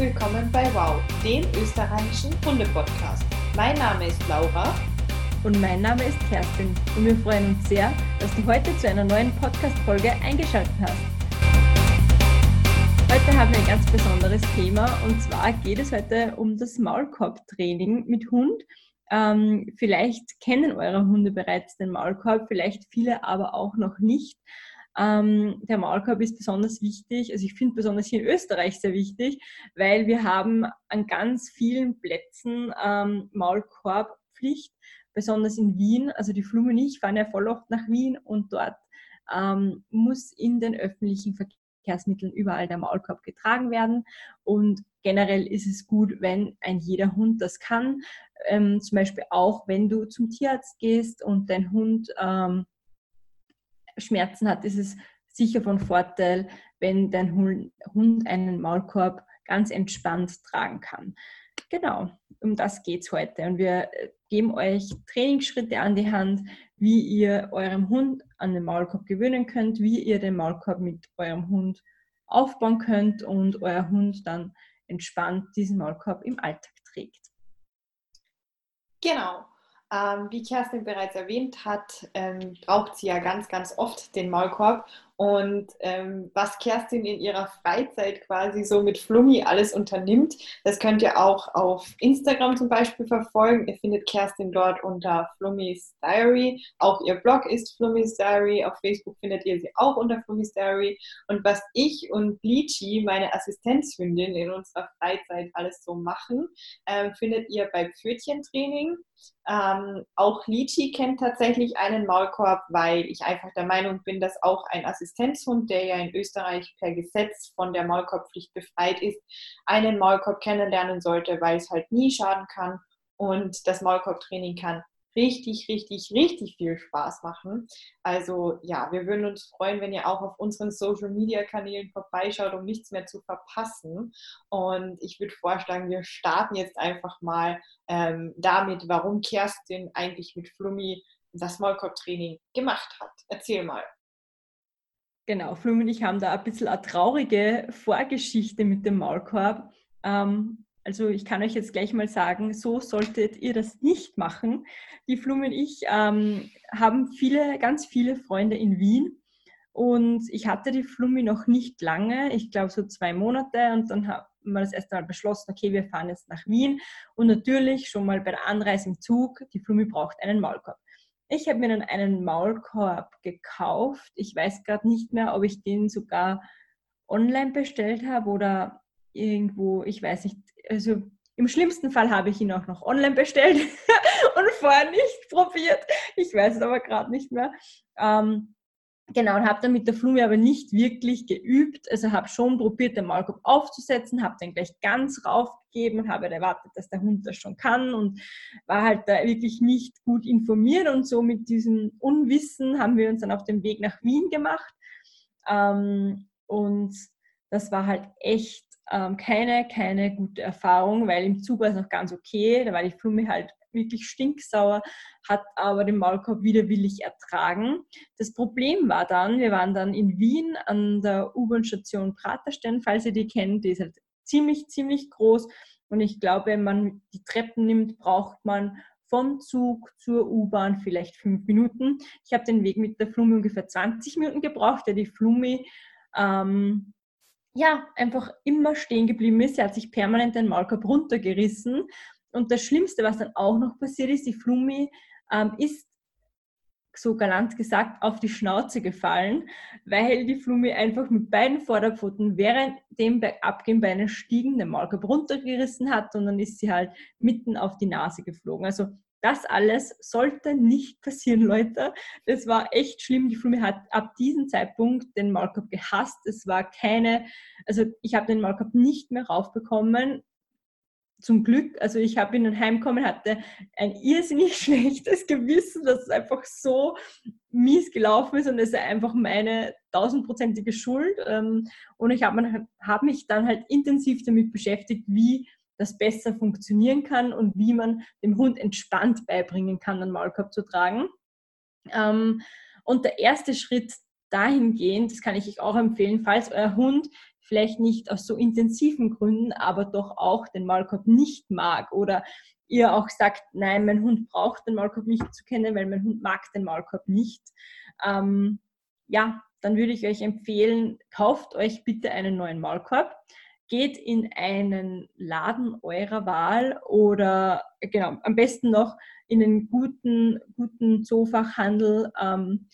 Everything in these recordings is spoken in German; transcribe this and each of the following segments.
willkommen bei Wow, dem österreichischen Hunde-Podcast. Mein Name ist Laura. Und mein Name ist Kerstin. Und wir freuen uns sehr, dass du heute zu einer neuen Podcast-Folge eingeschaltet hast. Heute haben wir ein ganz besonderes Thema und zwar geht es heute um das Maulkorb-Training mit Hund. Ähm, vielleicht kennen eure Hunde bereits den Maulkorb, vielleicht viele aber auch noch nicht. Ähm, der Maulkorb ist besonders wichtig, also ich finde besonders hier in Österreich sehr wichtig, weil wir haben an ganz vielen Plätzen ähm, Maulkorbpflicht, besonders in Wien. Also die Flume und ich fahren ja voll oft nach Wien und dort ähm, muss in den öffentlichen Verkehrsmitteln überall der Maulkorb getragen werden. Und generell ist es gut, wenn ein jeder Hund das kann. Ähm, zum Beispiel auch, wenn du zum Tierarzt gehst und dein Hund ähm, Schmerzen hat, ist es sicher von Vorteil, wenn dein Hund einen Maulkorb ganz entspannt tragen kann. Genau, um das geht es heute. Und wir äh, geben euch Trainingsschritte an die Hand, wie ihr eurem Hund an den Maulkorb gewöhnen könnt, wie ihr den Maulkorb mit eurem Hund aufbauen könnt und euer Hund dann entspannt diesen Maulkorb im Alltag trägt. Genau. Ähm, wie Kerstin bereits erwähnt hat, ähm, braucht sie ja ganz, ganz oft den Maulkorb. Und ähm, was Kerstin in ihrer Freizeit quasi so mit Flummi alles unternimmt, das könnt ihr auch auf Instagram zum Beispiel verfolgen. Ihr findet Kerstin dort unter Flummis Diary. Auch ihr Blog ist Flummis Diary. Auf Facebook findet ihr sie auch unter Flummis Diary. Und was ich und Lichi, meine Assistenzhündin, in unserer Freizeit alles so machen, äh, findet ihr bei Pfötchentraining. Ähm, auch Lichi kennt tatsächlich einen Maulkorb, weil ich einfach der Meinung bin, dass auch ein Assistenzhund, der ja in Österreich per Gesetz von der Maulkorbpflicht befreit ist, einen Maulkorb kennenlernen sollte, weil es halt nie schaden kann und das Maulkorbtraining kann richtig, richtig, richtig viel Spaß machen. Also ja, wir würden uns freuen, wenn ihr auch auf unseren Social-Media-Kanälen vorbeischaut, um nichts mehr zu verpassen. Und ich würde vorschlagen, wir starten jetzt einfach mal ähm, damit, warum Kerstin eigentlich mit Flummi das Maulkorb-Training gemacht hat. Erzähl mal. Genau, Flummi und ich haben da ein bisschen eine traurige Vorgeschichte mit dem Maulkorb. Ähm, also ich kann euch jetzt gleich mal sagen, so solltet ihr das nicht machen. Die Flume und ich ähm, haben viele, ganz viele Freunde in Wien und ich hatte die Flumi noch nicht lange, ich glaube so zwei Monate und dann haben wir das erste Mal beschlossen, okay, wir fahren jetzt nach Wien und natürlich schon mal bei der Anreise im Zug, die Flumi braucht einen Maulkorb. Ich habe mir dann einen Maulkorb gekauft. Ich weiß gerade nicht mehr, ob ich den sogar online bestellt habe oder irgendwo, ich weiß nicht, also im schlimmsten Fall habe ich ihn auch noch online bestellt und vorher nicht probiert. Ich weiß es aber gerade nicht mehr. Ähm, genau, und habe dann mit der Flume aber nicht wirklich geübt. Also habe schon probiert, den Maulkorb aufzusetzen, habe den gleich ganz raufgegeben und habe erwartet, dass der Hund das schon kann und war halt da wirklich nicht gut informiert. Und so mit diesem Unwissen haben wir uns dann auf den Weg nach Wien gemacht. Ähm, und das war halt echt ähm, keine, keine gute Erfahrung, weil im Zug war es noch ganz okay. Da war die Flume halt wirklich stinksauer, hat aber den Maulkorb widerwillig ertragen. Das Problem war dann, wir waren dann in Wien an der U-Bahn-Station Praterstein, falls ihr die kennt, die ist halt ziemlich, ziemlich groß. Und ich glaube, wenn man die Treppen nimmt, braucht man vom Zug zur U-Bahn vielleicht fünf Minuten. Ich habe den Weg mit der Flume ungefähr 20 Minuten gebraucht, der die Flume ähm, ja, einfach immer stehen geblieben ist. Sie hat sich permanent den Maulkorb runtergerissen. Und das Schlimmste, was dann auch noch passiert ist, die Flumi ähm, ist so galant gesagt auf die Schnauze gefallen, weil die Flumi einfach mit beiden Vorderpfoten während dem Bergabgehen bei einer Stiegen den Maulkorb runtergerissen hat und dann ist sie halt mitten auf die Nase geflogen. Also das alles sollte nicht passieren, Leute. Das war echt schlimm. Die Flumi hat ab diesem Zeitpunkt den Maulkorb gehasst. Es war keine, also ich habe den Maulkorb nicht mehr raufbekommen. Zum Glück, also ich habe ihn dann heimgekommen, hatte ein irrsinnig schlechtes Gewissen, dass es einfach so mies gelaufen ist und es ist einfach meine tausendprozentige Schuld. Ähm, und ich habe hab mich dann halt intensiv damit beschäftigt, wie das besser funktionieren kann und wie man dem Hund entspannt beibringen kann, einen Maulkorb zu tragen. Ähm, und der erste Schritt dahingehend, das kann ich euch auch empfehlen, falls euer Hund vielleicht nicht aus so intensiven Gründen, aber doch auch den Maulkorb nicht mag oder ihr auch sagt, nein, mein Hund braucht den Maulkorb nicht zu kennen, weil mein Hund mag den Maulkorb nicht, ähm, ja, dann würde ich euch empfehlen, kauft euch bitte einen neuen Maulkorb, geht in einen Laden eurer Wahl oder genau, am besten noch in einen guten, guten Zoofachhandel. Ähm,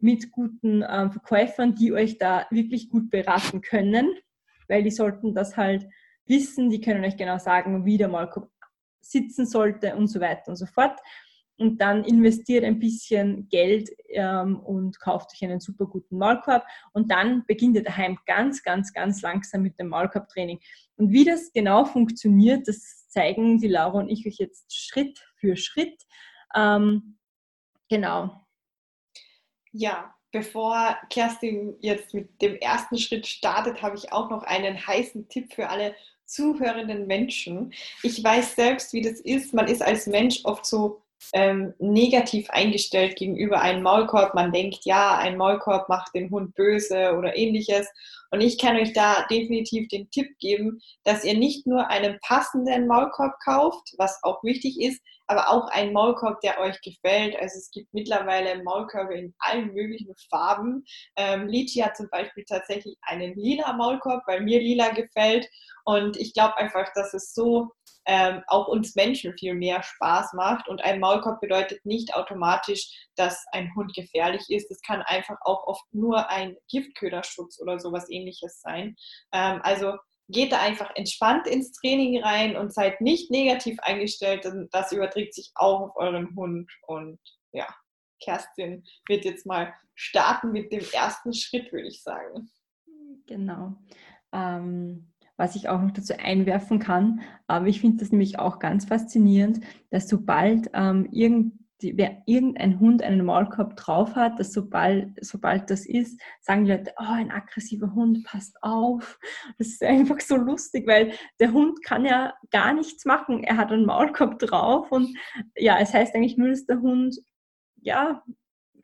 mit guten ähm, Verkäufern, die euch da wirklich gut beraten können, weil die sollten das halt wissen, die können euch genau sagen, wie der Maulkorb sitzen sollte und so weiter und so fort. Und dann investiert ein bisschen Geld ähm, und kauft euch einen super guten Maulkorb. Und dann beginnt ihr daheim ganz, ganz, ganz langsam mit dem Maulkorbtraining. Und wie das genau funktioniert, das zeigen die Laura und ich euch jetzt Schritt für Schritt. Ähm, genau. Ja, bevor Kerstin jetzt mit dem ersten Schritt startet, habe ich auch noch einen heißen Tipp für alle zuhörenden Menschen. Ich weiß selbst, wie das ist. Man ist als Mensch oft so ähm, negativ eingestellt gegenüber einem Maulkorb. Man denkt, ja, ein Maulkorb macht den Hund böse oder ähnliches. Und ich kann euch da definitiv den Tipp geben, dass ihr nicht nur einen passenden Maulkorb kauft, was auch wichtig ist, aber auch einen Maulkorb, der euch gefällt. Also es gibt mittlerweile Maulkörbe in allen möglichen Farben. Ähm, Lichi hat zum Beispiel tatsächlich einen lila Maulkorb, weil mir lila gefällt. Und ich glaube einfach, dass es so ähm, auch uns Menschen viel mehr Spaß macht. Und ein Maulkorb bedeutet nicht automatisch, dass ein Hund gefährlich ist. Es kann einfach auch oft nur ein Giftköderschutz oder sowas ähnliches sein. Ähm, also geht da einfach entspannt ins Training rein und seid nicht negativ eingestellt. Das überträgt sich auch auf euren Hund. Und ja, Kerstin wird jetzt mal starten mit dem ersten Schritt, würde ich sagen. Genau. Ähm, was ich auch noch dazu einwerfen kann, aber ich finde das nämlich auch ganz faszinierend, dass sobald ähm, irgend die, wer irgendein Hund einen Maulkorb drauf hat, dass sobald, sobald das ist, sagen die Leute, oh, ein aggressiver Hund, passt auf. Das ist einfach so lustig, weil der Hund kann ja gar nichts machen. Er hat einen Maulkorb drauf und ja, es heißt eigentlich nur, dass der Hund, ja,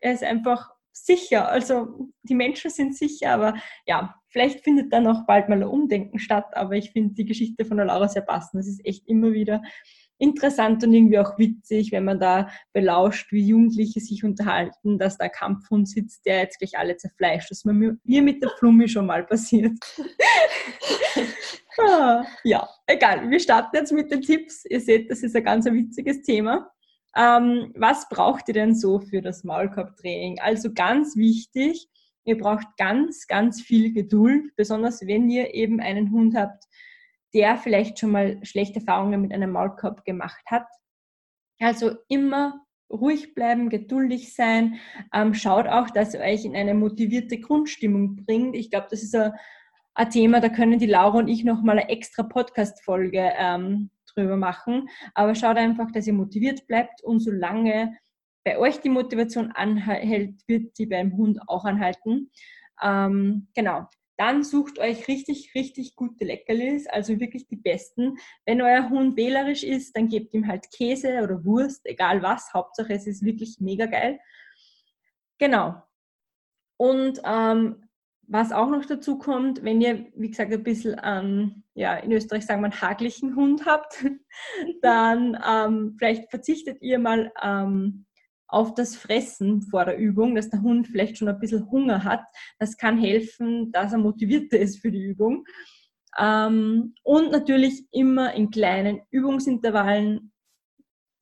er ist einfach sicher. Also die Menschen sind sicher, aber ja, vielleicht findet dann auch bald mal ein Umdenken statt, aber ich finde die Geschichte von der Laura sehr passend. Es ist echt immer wieder interessant und irgendwie auch witzig, wenn man da belauscht, wie Jugendliche sich unterhalten, dass da ein Kampfhund sitzt, der jetzt gleich alle zerfleischt. Das ist mir mit der Flummi schon mal passiert. ah, ja, egal. Wir starten jetzt mit den Tipps. Ihr seht, das ist ein ganz witziges Thema. Ähm, was braucht ihr denn so für das Maulkorbtraining? Also ganz wichtig, ihr braucht ganz, ganz viel Geduld, besonders wenn ihr eben einen Hund habt, der vielleicht schon mal schlechte Erfahrungen mit einem Maulkorb gemacht hat. Also immer ruhig bleiben, geduldig sein. Ähm, schaut auch, dass ihr euch in eine motivierte Grundstimmung bringt. Ich glaube, das ist ein, ein, Thema, da können die Laura und ich nochmal eine extra Podcast-Folge ähm, drüber machen. Aber schaut einfach, dass ihr motiviert bleibt und solange bei euch die Motivation anhält, wird die beim Hund auch anhalten. Ähm, genau. Dann sucht euch richtig, richtig gute Leckerlis, also wirklich die besten. Wenn euer Hund wählerisch ist, dann gebt ihm halt Käse oder Wurst, egal was. Hauptsache es ist wirklich mega geil. Genau. Und ähm, was auch noch dazu kommt, wenn ihr, wie gesagt, ein bisschen, ähm, ja, in Österreich sagen wir, einen haglichen Hund habt, dann ähm, vielleicht verzichtet ihr mal ähm, auf das Fressen vor der Übung, dass der Hund vielleicht schon ein bisschen Hunger hat. Das kann helfen, dass er motivierter ist für die Übung. Ähm, und natürlich immer in kleinen Übungsintervallen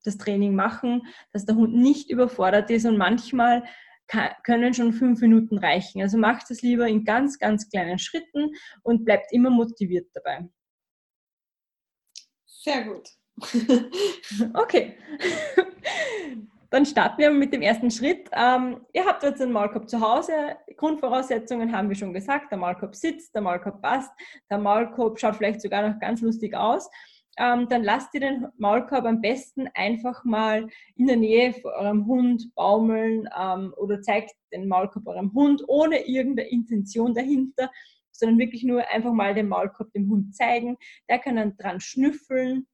das Training machen, dass der Hund nicht überfordert ist und manchmal können schon fünf Minuten reichen. Also macht es lieber in ganz, ganz kleinen Schritten und bleibt immer motiviert dabei. Sehr gut. okay. Dann starten wir mit dem ersten Schritt. Ähm, ihr habt jetzt einen Maulkorb zu Hause. Grundvoraussetzungen haben wir schon gesagt. Der Maulkorb sitzt, der Maulkorb passt, der Maulkorb schaut vielleicht sogar noch ganz lustig aus. Ähm, dann lasst ihr den Maulkorb am besten einfach mal in der Nähe von eurem Hund baumeln ähm, oder zeigt den Maulkorb eurem Hund ohne irgendeine Intention dahinter, sondern wirklich nur einfach mal den Maulkorb dem Hund zeigen. Der kann dann dran schnüffeln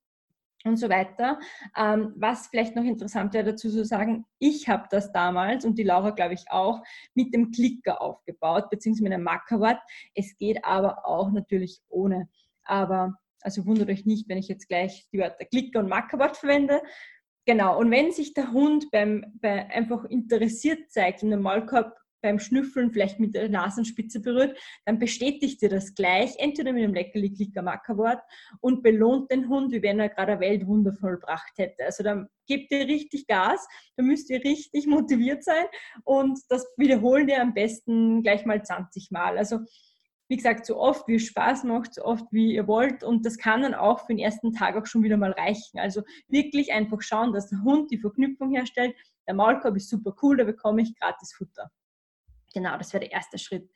und so weiter. Ähm, was vielleicht noch interessant wäre dazu zu sagen, ich habe das damals und die Laura glaube ich auch mit dem Klicker aufgebaut, beziehungsweise mit einem Markerwort. Es geht aber auch natürlich ohne. Aber also wundert euch nicht, wenn ich jetzt gleich die Wörter Klicker und Markerwort verwende. Genau, und wenn sich der Hund beim, bei einfach interessiert zeigt und der Maulkorb beim Schnüffeln vielleicht mit der Nasenspitze berührt, dann bestätigt ihr das gleich, entweder mit einem leckerli klicker mackerwort und belohnt den Hund, wie wenn er gerade eine Weltwunder vollbracht hätte. Also dann gebt ihr richtig Gas, dann müsst ihr richtig motiviert sein und das wiederholen wir am besten gleich mal 20 Mal. Also wie gesagt, so oft wie es Spaß macht, so oft wie ihr wollt. Und das kann dann auch für den ersten Tag auch schon wieder mal reichen. Also wirklich einfach schauen, dass der Hund die Verknüpfung herstellt. Der Maulkorb ist super cool, da bekomme ich gratis Futter. Genau, das wäre der erste Schritt.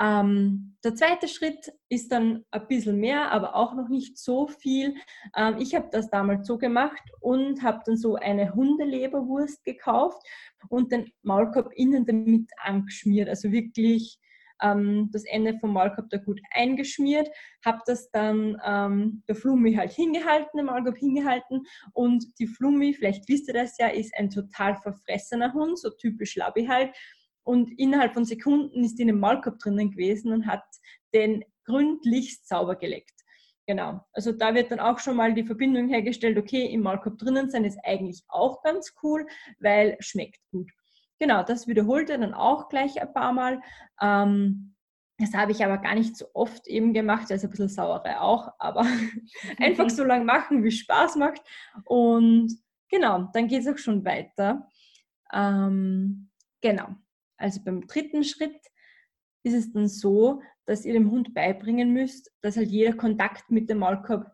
Ähm, der zweite Schritt ist dann ein bisschen mehr, aber auch noch nicht so viel. Ähm, ich habe das damals so gemacht und habe dann so eine Hundeleberwurst gekauft und den Maulkorb innen damit angeschmiert. Also wirklich ähm, das Ende vom Maulkorb da gut eingeschmiert, habe das dann ähm, der Flummi halt hingehalten, den Maulkorb hingehalten und die Flummi, vielleicht wisst ihr das ja, ist ein total verfressener Hund, so typisch Labby halt und innerhalb von Sekunden ist die in dem Maulkorb drinnen gewesen und hat den gründlichst sauber geleckt. Genau, also da wird dann auch schon mal die Verbindung hergestellt, okay, im Maulkorb drinnen sein ist eigentlich auch ganz cool, weil schmeckt gut. Genau, das wiederholt er dann auch gleich ein paar Mal. Ähm, das habe ich aber gar nicht so oft eben gemacht, also ein bisschen Sauerei auch, aber einfach so lange machen, wie es Spaß macht. Und genau, dann geht es auch schon weiter. Ähm, genau, also beim dritten Schritt ist es dann so, dass ihr dem Hund beibringen müsst, dass halt jeder Kontakt mit dem Maulkorb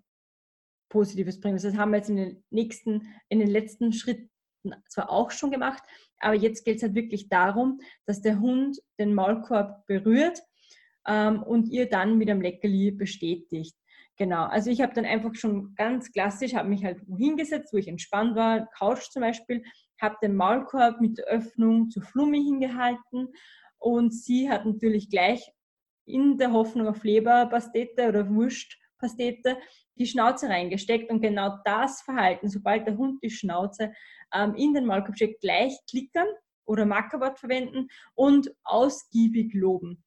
Positives bringt. Das haben wir jetzt in den nächsten, in den letzten Schritten zwar auch schon gemacht, aber jetzt geht es halt wirklich darum, dass der Hund den Maulkorb berührt ähm, und ihr dann mit einem Leckerli bestätigt. Genau, also ich habe dann einfach schon ganz klassisch, habe mich halt hingesetzt, wo ich entspannt war, Couch zum Beispiel, habe den Maulkorb mit der Öffnung zu Flummi hingehalten und sie hat natürlich gleich in der Hoffnung auf Leberpastete oder Wurstpastete die Schnauze reingesteckt und genau das Verhalten, sobald der Hund die Schnauze ähm, in den Maulkorb steckt, gleich klickern oder Mackerwort verwenden und ausgiebig loben.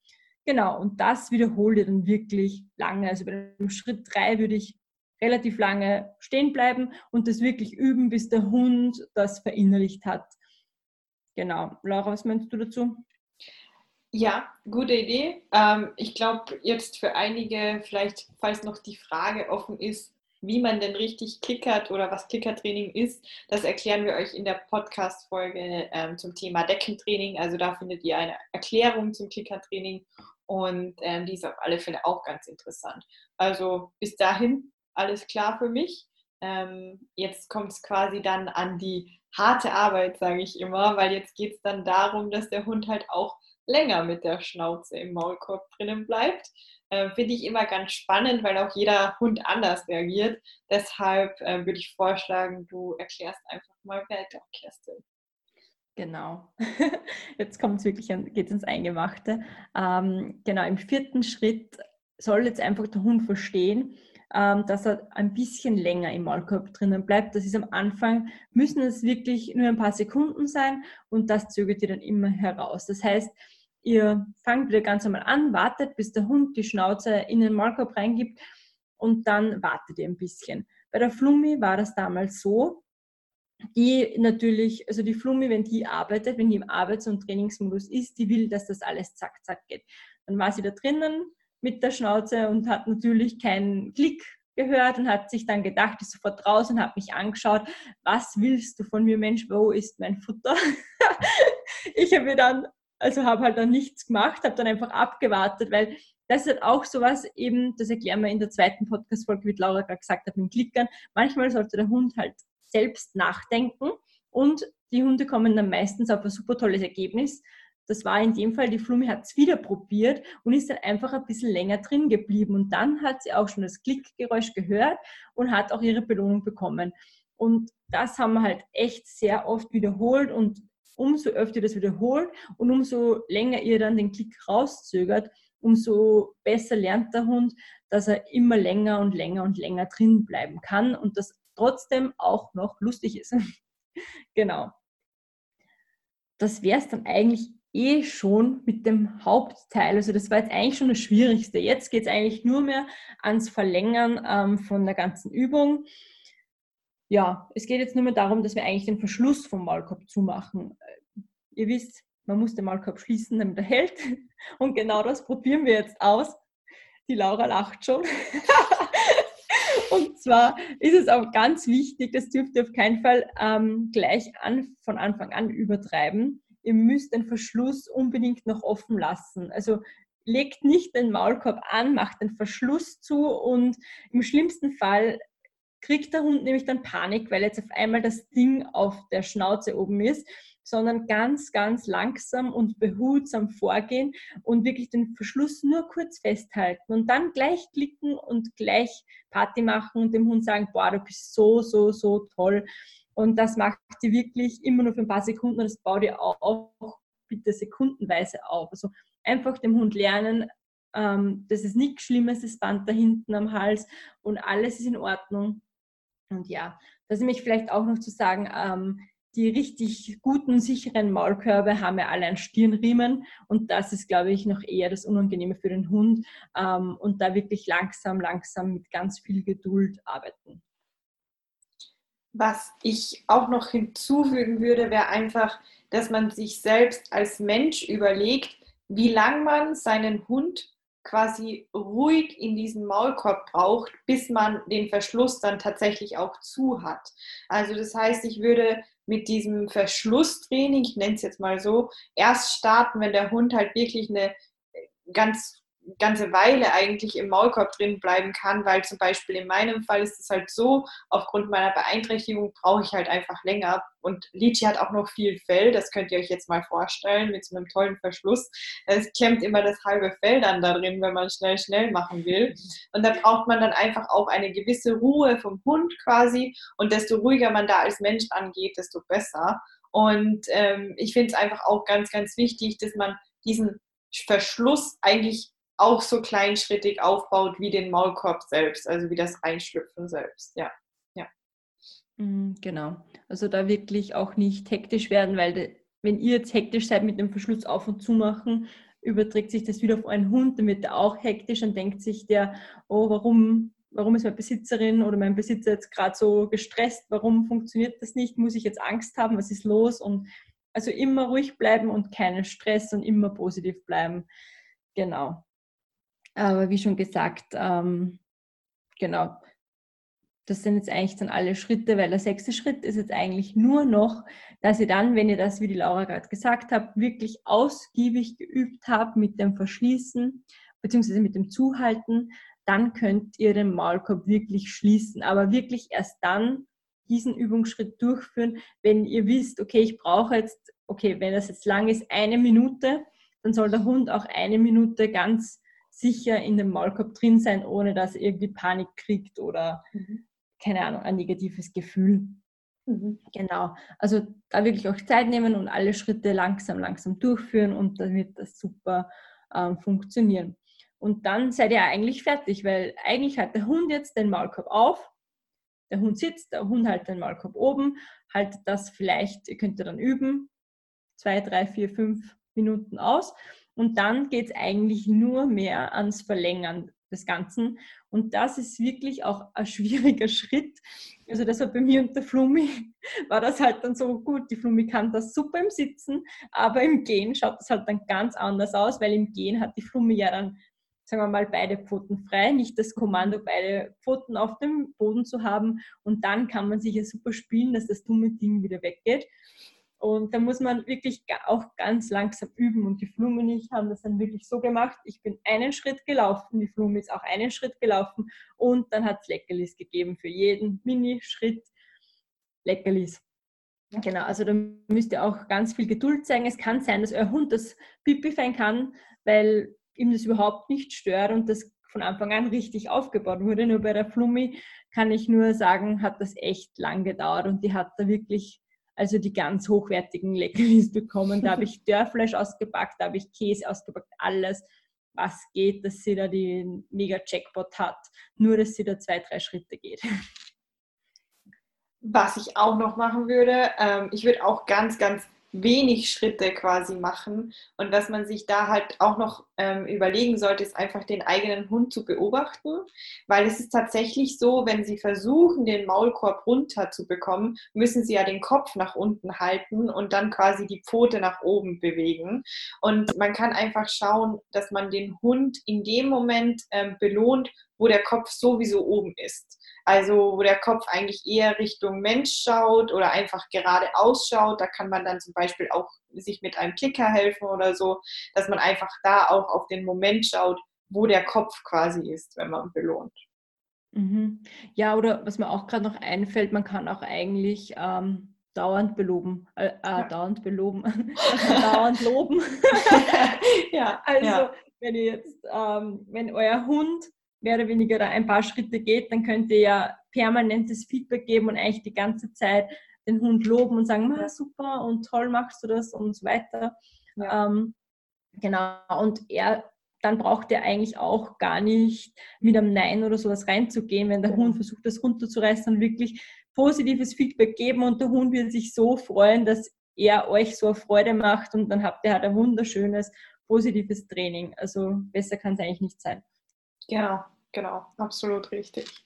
Genau, und das wiederhole ich dann wirklich lange. Also bei dem Schritt 3 würde ich relativ lange stehen bleiben und das wirklich üben, bis der Hund das verinnerlicht hat. Genau. Laura, was meinst du dazu? Ja, gute Idee. Ähm, ich glaube, jetzt für einige, vielleicht, falls noch die Frage offen ist, wie man denn richtig klickert oder was Klickertraining ist, das erklären wir euch in der Podcast-Folge ähm, zum Thema Deckentraining. Also da findet ihr eine Erklärung zum Klickertraining und ähm, die ist auf alle Fälle auch ganz interessant. Also bis dahin alles klar für mich. Ähm, jetzt kommt es quasi dann an die harte Arbeit, sage ich immer, weil jetzt geht es dann darum, dass der Hund halt auch länger mit der Schnauze im Maulkorb drinnen bleibt. Äh, Finde ich immer ganz spannend, weil auch jeder Hund anders reagiert. Deshalb äh, würde ich vorschlagen, du erklärst einfach mal weiter, Kerstin. Genau. Jetzt kommt es wirklich, geht ins Eingemachte. Ähm, genau, im vierten Schritt soll jetzt einfach der Hund verstehen, ähm, dass er ein bisschen länger im Maulkorb drinnen bleibt. Das ist am Anfang, müssen es wirklich nur ein paar Sekunden sein und das zögert ihr dann immer heraus. Das heißt, ihr fangt wieder ganz einmal an, wartet, bis der Hund die Schnauze in den Maulkorb reingibt und dann wartet ihr ein bisschen. Bei der Flummi war das damals so, die natürlich, also die Flummi, wenn die arbeitet, wenn die im Arbeits- und Trainingsmodus ist, die will, dass das alles zack, zack geht. Dann war sie da drinnen, mit der Schnauze und hat natürlich keinen Klick gehört und hat sich dann gedacht, ist sofort und hat mich angeschaut, was willst du von mir, Mensch, wo ist mein Futter? ich habe dann, also habe halt dann nichts gemacht, habe dann einfach abgewartet, weil das ist halt auch sowas eben, das erklären wir in der zweiten Podcast-Folge, wie Laura gerade gesagt hat, mit Klickern. Manchmal sollte der Hund halt selbst nachdenken und die Hunde kommen dann meistens auf ein super tolles Ergebnis, das war in dem Fall, die Flumi hat es wieder probiert und ist dann einfach ein bisschen länger drin geblieben. Und dann hat sie auch schon das Klickgeräusch gehört und hat auch ihre Belohnung bekommen. Und das haben wir halt echt sehr oft wiederholt und umso öfter das wiederholt und umso länger ihr dann den Klick rauszögert, umso besser lernt der Hund, dass er immer länger und länger und länger drin bleiben kann und das trotzdem auch noch lustig ist. genau. Das wäre es dann eigentlich eh schon mit dem Hauptteil. Also das war jetzt eigentlich schon das Schwierigste. Jetzt geht es eigentlich nur mehr ans Verlängern ähm, von der ganzen Übung. Ja, es geht jetzt nur mehr darum, dass wir eigentlich den Verschluss vom Maulkorb zumachen. Äh, ihr wisst, man muss den Maulkorb schließen, damit er hält. Und genau das probieren wir jetzt aus. Die Laura lacht schon. Und zwar ist es auch ganz wichtig, das dürft ihr auf keinen Fall ähm, gleich an, von Anfang an übertreiben. Ihr müsst den Verschluss unbedingt noch offen lassen. Also legt nicht den Maulkorb an, macht den Verschluss zu und im schlimmsten Fall kriegt der Hund nämlich dann Panik, weil jetzt auf einmal das Ding auf der Schnauze oben ist sondern ganz, ganz langsam und behutsam vorgehen und wirklich den Verschluss nur kurz festhalten und dann gleich klicken und gleich Party machen und dem Hund sagen, boah, du bist so, so, so toll. Und das macht sie wirklich immer nur für ein paar Sekunden und das baut ihr auch bitte sekundenweise auf. Also einfach dem Hund lernen, ähm, das ist nichts Schlimmes, das Band da hinten am Hals und alles ist in Ordnung. Und ja, das ist nämlich vielleicht auch noch zu sagen, ähm, die richtig guten, sicheren Maulkörbe haben ja alle einen Stirnriemen und das ist, glaube ich, noch eher das Unangenehme für den Hund ähm, und da wirklich langsam, langsam mit ganz viel Geduld arbeiten. Was ich auch noch hinzufügen würde, wäre einfach, dass man sich selbst als Mensch überlegt, wie lange man seinen Hund quasi ruhig in diesen Maulkorb braucht, bis man den Verschluss dann tatsächlich auch zu hat. Also das heißt, ich würde mit diesem Verschlusstraining, ich nenne es jetzt mal so, erst starten, wenn der Hund halt wirklich eine ganz ganze Weile eigentlich im Maulkorb drin bleiben kann, weil zum Beispiel in meinem Fall ist es halt so, aufgrund meiner Beeinträchtigung brauche ich halt einfach länger. Und Litchi hat auch noch viel Fell, das könnt ihr euch jetzt mal vorstellen, mit so einem tollen Verschluss. Es klemmt immer das halbe Fell dann da drin, wenn man schnell, schnell machen will. Und da braucht man dann einfach auch eine gewisse Ruhe vom Hund quasi. Und desto ruhiger man da als Mensch angeht, desto besser. Und ähm, ich finde es einfach auch ganz, ganz wichtig, dass man diesen Verschluss eigentlich auch so kleinschrittig aufbaut wie den Maulkorb selbst, also wie das Reinschlüpfen selbst. Ja. ja. Mhm, genau. Also da wirklich auch nicht hektisch werden, weil wenn ihr jetzt hektisch seid mit dem Verschluss auf und zu machen, überträgt sich das wieder auf euren Hund, dann wird er auch hektisch und denkt sich der, oh, warum, warum ist meine Besitzerin oder mein Besitzer jetzt gerade so gestresst, warum funktioniert das nicht, muss ich jetzt Angst haben, was ist los? Und also immer ruhig bleiben und keinen Stress und immer positiv bleiben. Genau. Aber wie schon gesagt, ähm, genau, das sind jetzt eigentlich dann alle Schritte, weil der sechste Schritt ist jetzt eigentlich nur noch, dass ihr dann, wenn ihr das, wie die Laura gerade gesagt hat, wirklich ausgiebig geübt habt mit dem Verschließen beziehungsweise mit dem Zuhalten, dann könnt ihr den Maulkorb wirklich schließen. Aber wirklich erst dann diesen Übungsschritt durchführen, wenn ihr wisst, okay, ich brauche jetzt, okay, wenn das jetzt lang ist, eine Minute, dann soll der Hund auch eine Minute ganz sicher in dem Maulkorb drin sein, ohne dass er irgendwie Panik kriegt oder mhm. keine Ahnung, ein negatives Gefühl. Mhm. Genau. Also da wirklich auch Zeit nehmen und alle Schritte langsam, langsam durchführen und dann wird das super ähm, funktionieren. Und dann seid ihr eigentlich fertig, weil eigentlich hat der Hund jetzt den Maulkorb auf, der Hund sitzt, der Hund hält den Maulkorb oben, haltet das vielleicht, ihr könnt ihr dann üben, zwei, drei, vier, fünf Minuten aus und dann geht es eigentlich nur mehr ans Verlängern des Ganzen. Und das ist wirklich auch ein schwieriger Schritt. Also das war bei mir und der Flummi, war das halt dann so gut. Die Flummi kann das super im Sitzen, aber im Gehen schaut das halt dann ganz anders aus, weil im Gehen hat die Flummi ja dann, sagen wir mal, beide Pfoten frei, nicht das Kommando, beide Pfoten auf dem Boden zu haben. Und dann kann man sich ja super spielen, dass das dumme Ding wieder weggeht. Und da muss man wirklich auch ganz langsam üben. Und die Flume und ich haben das dann wirklich so gemacht. Ich bin einen Schritt gelaufen, die Flume ist auch einen Schritt gelaufen und dann hat es Leckerlis gegeben für jeden Mini-Schritt Leckerlis. Genau, also da müsst ihr auch ganz viel Geduld zeigen. Es kann sein, dass euer Hund das Pipi fein kann, weil ihm das überhaupt nicht stört und das von Anfang an richtig aufgebaut wurde. Nur bei der Flummi kann ich nur sagen, hat das echt lang gedauert und die hat da wirklich also die ganz hochwertigen Leckerlis bekommen. Da habe ich Dörrfleisch ausgepackt, da habe ich Käse ausgepackt, alles, was geht, dass sie da den mega Jackpot hat. Nur, dass sie da zwei, drei Schritte geht. Was ich auch noch machen würde, ähm, ich würde auch ganz, ganz wenig Schritte quasi machen. Und was man sich da halt auch noch ähm, überlegen sollte, ist einfach den eigenen Hund zu beobachten, weil es ist tatsächlich so, wenn sie versuchen, den Maulkorb runter zu bekommen, müssen sie ja den Kopf nach unten halten und dann quasi die Pfote nach oben bewegen. Und man kann einfach schauen, dass man den Hund in dem Moment ähm, belohnt, wo der Kopf sowieso oben ist. Also wo der Kopf eigentlich eher Richtung Mensch schaut oder einfach gerade ausschaut. Da kann man dann zum Beispiel auch sich mit einem Klicker helfen oder so, dass man einfach da auch auf den Moment schaut, wo der Kopf quasi ist, wenn man belohnt. Mhm. Ja, oder was mir auch gerade noch einfällt, man kann auch eigentlich ähm, dauernd beloben, äh, äh, ja. dauernd beloben, dauernd loben. ja, also ja. wenn ihr jetzt, ähm, wenn euer Hund mehr oder weniger da ein paar Schritte geht, dann könnt ihr ja permanentes Feedback geben und eigentlich die ganze Zeit den Hund loben und sagen, ah, super und toll machst du das und so weiter. Ja. Ähm, genau, und er, dann braucht er eigentlich auch gar nicht mit einem Nein oder sowas reinzugehen, wenn der ja. Hund versucht, das runterzureißen und wirklich positives Feedback geben und der Hund wird sich so freuen, dass er euch so eine Freude macht und dann habt ihr halt ein wunderschönes, positives Training. Also besser kann es eigentlich nicht sein. Genau, genau, absolut richtig.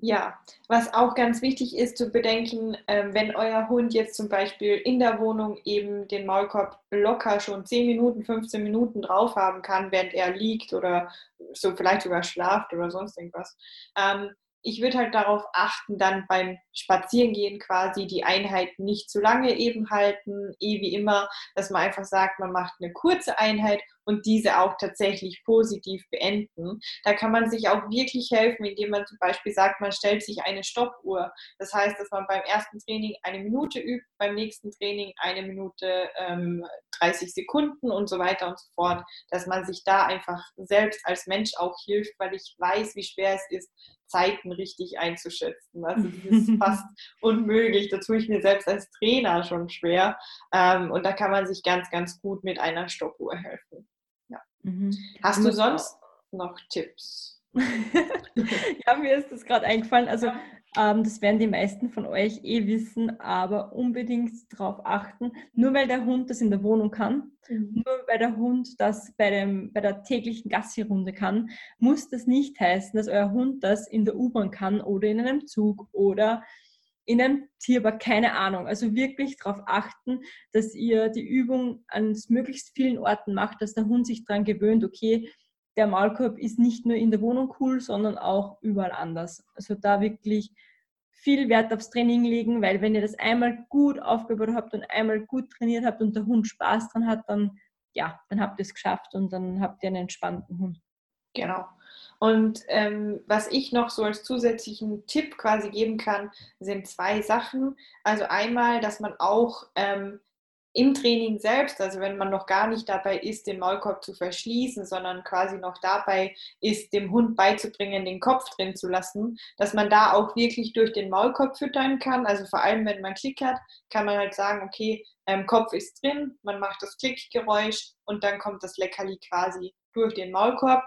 Ja, was auch ganz wichtig ist zu bedenken, äh, wenn euer Hund jetzt zum Beispiel in der Wohnung eben den Maulkorb locker schon 10 Minuten, 15 Minuten drauf haben kann, während er liegt oder so vielleicht sogar schlaft oder sonst irgendwas, ähm, ich würde halt darauf achten, dann beim Spazierengehen quasi die Einheit nicht zu lange eben halten, eh wie immer, dass man einfach sagt, man macht eine kurze Einheit und diese auch tatsächlich positiv beenden. Da kann man sich auch wirklich helfen, indem man zum Beispiel sagt, man stellt sich eine Stoppuhr. Das heißt, dass man beim ersten Training eine Minute übt, beim nächsten Training eine Minute ähm, 30 Sekunden und so weiter und so fort, dass man sich da einfach selbst als Mensch auch hilft, weil ich weiß, wie schwer es ist, Zeiten richtig einzuschätzen. Also das ist fast unmöglich. Da tue ich mir selbst als Trainer schon schwer. Ähm, und da kann man sich ganz, ganz gut mit einer Stoppuhr helfen. Ja. Mhm. Hast du sonst noch Tipps? ja, mir ist das gerade eingefallen. Also das werden die meisten von euch eh wissen, aber unbedingt darauf achten, nur weil der Hund das in der Wohnung kann, mhm. nur weil der Hund das bei, dem, bei der täglichen Gassi-Runde kann, muss das nicht heißen, dass euer Hund das in der U-Bahn kann oder in einem Zug oder in einem Tierpark, keine Ahnung. Also wirklich darauf achten, dass ihr die Übung an möglichst vielen Orten macht, dass der Hund sich daran gewöhnt, okay, der Maulkorb ist nicht nur in der Wohnung cool, sondern auch überall anders. Also da wirklich viel Wert aufs Training legen, weil wenn ihr das einmal gut aufgebaut habt und einmal gut trainiert habt und der Hund Spaß dran hat, dann ja, dann habt ihr es geschafft und dann habt ihr einen entspannten Hund. Genau. Und ähm, was ich noch so als zusätzlichen Tipp quasi geben kann, sind zwei Sachen. Also einmal, dass man auch ähm, im Training selbst, also wenn man noch gar nicht dabei ist, den Maulkorb zu verschließen, sondern quasi noch dabei ist, dem Hund beizubringen, den Kopf drin zu lassen, dass man da auch wirklich durch den Maulkorb füttern kann. Also vor allem, wenn man Klick hat, kann man halt sagen, okay, ähm, Kopf ist drin, man macht das Klickgeräusch und dann kommt das Leckerli quasi durch den Maulkorb.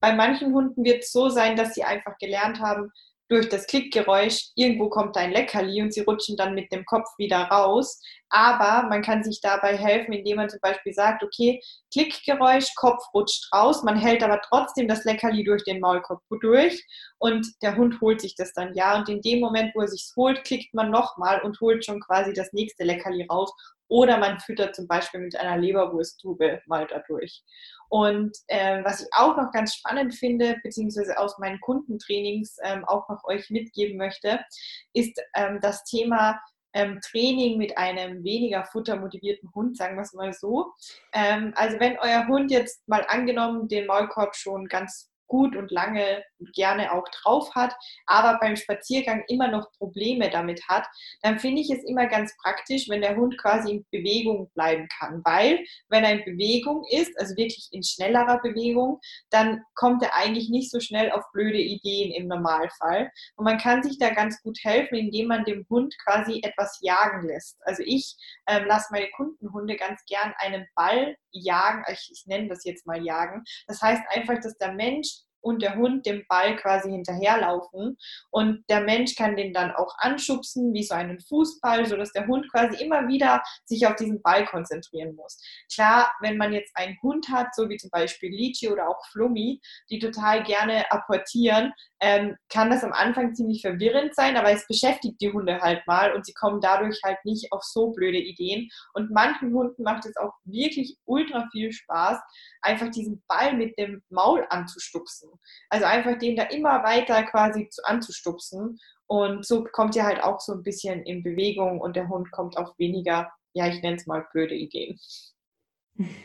Bei manchen Hunden wird es so sein, dass sie einfach gelernt haben, durch das Klickgeräusch, irgendwo kommt ein Leckerli und sie rutschen dann mit dem Kopf wieder raus. Aber man kann sich dabei helfen, indem man zum Beispiel sagt, okay, Klickgeräusch, Kopf rutscht raus, man hält aber trotzdem das Leckerli durch den Maulkorb durch und der Hund holt sich das dann ja. Und in dem Moment, wo er sich holt, klickt man nochmal und holt schon quasi das nächste Leckerli raus. Oder man füttert zum Beispiel mit einer Leberwursttube mal dadurch. Und äh, was ich auch noch ganz spannend finde, beziehungsweise aus meinen Kundentrainings ähm, auch noch euch mitgeben möchte, ist ähm, das Thema ähm, Training mit einem weniger futtermotivierten Hund, sagen wir es mal so. Ähm, also wenn euer Hund jetzt mal angenommen den Maulkorb schon ganz gut und lange gerne auch drauf hat, aber beim Spaziergang immer noch Probleme damit hat, dann finde ich es immer ganz praktisch, wenn der Hund quasi in Bewegung bleiben kann. Weil, wenn er in Bewegung ist, also wirklich in schnellerer Bewegung, dann kommt er eigentlich nicht so schnell auf blöde Ideen im Normalfall. Und man kann sich da ganz gut helfen, indem man dem Hund quasi etwas jagen lässt. Also ich ähm, lasse meine Kundenhunde ganz gern einen Ball jagen, ich, ich nenne das jetzt mal jagen. Das heißt einfach, dass der Mensch und der Hund dem Ball quasi hinterherlaufen. Und der Mensch kann den dann auch anschubsen, wie so einen Fußball, sodass der Hund quasi immer wieder sich auf diesen Ball konzentrieren muss. Klar, wenn man jetzt einen Hund hat, so wie zum Beispiel Lichi oder auch Flummi, die total gerne apportieren, ähm, kann das am Anfang ziemlich verwirrend sein, aber es beschäftigt die Hunde halt mal und sie kommen dadurch halt nicht auf so blöde Ideen. Und manchen Hunden macht es auch wirklich ultra viel Spaß, einfach diesen Ball mit dem Maul anzustupsen. Also einfach den da immer weiter quasi zu, anzustupsen. Und so kommt ihr halt auch so ein bisschen in Bewegung und der Hund kommt auf weniger, ja, ich nenne es mal blöde Ideen.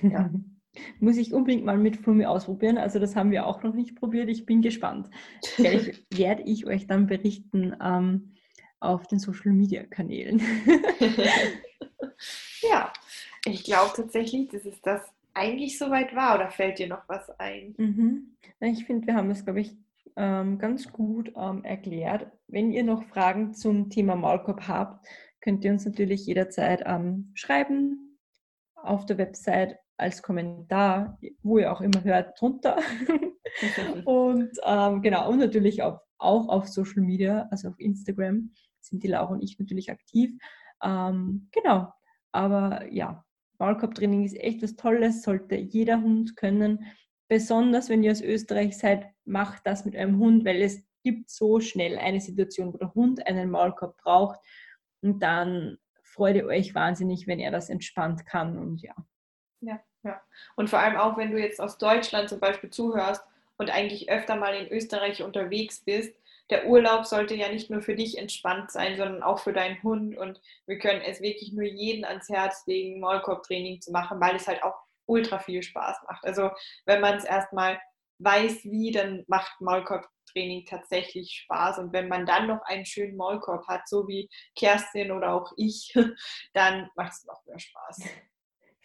Ja. Muss ich unbedingt mal mit Flummi ausprobieren. Also das haben wir auch noch nicht probiert. Ich bin gespannt. Vielleicht werde ich euch dann berichten ähm, auf den Social Media Kanälen. ja, ich glaube tatsächlich, dass es das eigentlich soweit war. Oder fällt dir noch was ein? Mhm. Ich finde, wir haben das, glaube ich, ähm, ganz gut ähm, erklärt. Wenn ihr noch Fragen zum Thema Maulkorb habt, könnt ihr uns natürlich jederzeit ähm, schreiben auf der Website als Kommentar, wo ihr auch immer hört, drunter. und ähm, genau, und natürlich auf, auch auf Social Media, also auf Instagram sind die Laura und ich natürlich aktiv. Ähm, genau, aber ja, Maulkorbtraining ist echt was Tolles, sollte jeder Hund können. Besonders wenn ihr aus Österreich seid, macht das mit eurem Hund, weil es gibt so schnell eine Situation, wo der Hund einen Maulkorb braucht und dann freut ihr euch wahnsinnig, wenn er das entspannt kann und ja. Ja. Ja. Und vor allem auch, wenn du jetzt aus Deutschland zum Beispiel zuhörst und eigentlich öfter mal in Österreich unterwegs bist, der Urlaub sollte ja nicht nur für dich entspannt sein, sondern auch für deinen Hund. Und wir können es wirklich nur jeden ans Herz legen, Maulkorbtraining zu machen, weil es halt auch ultra viel Spaß macht. Also wenn man es erstmal weiß, wie, dann macht Maulkorbtraining tatsächlich Spaß. Und wenn man dann noch einen schönen Maulkorb hat, so wie Kerstin oder auch ich, dann macht es noch mehr Spaß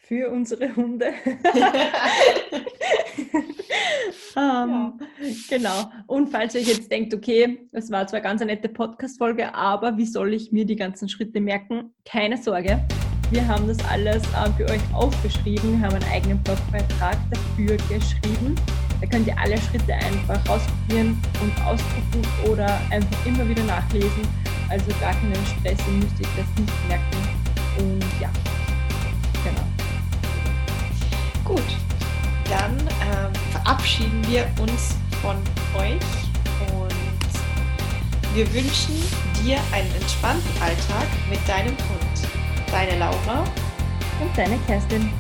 für unsere Hunde. um, ja. Genau. Und falls ihr euch jetzt denkt, okay, das war zwar ganz eine nette Podcast-Folge, aber wie soll ich mir die ganzen Schritte merken? Keine Sorge. Wir haben das alles äh, für euch aufgeschrieben, haben einen eigenen Blogbeitrag dafür geschrieben. Da könnt ihr alle Schritte einfach ausprobieren und ausdrucken oder einfach immer wieder nachlesen. Also gar keinen Stress, ihr müsst euch das nicht merken. Und ja, genau. Gut, dann ähm, verabschieden wir uns von euch und wir wünschen dir einen entspannten Alltag mit deinem Hund. Deine Laura und deine Kerstin.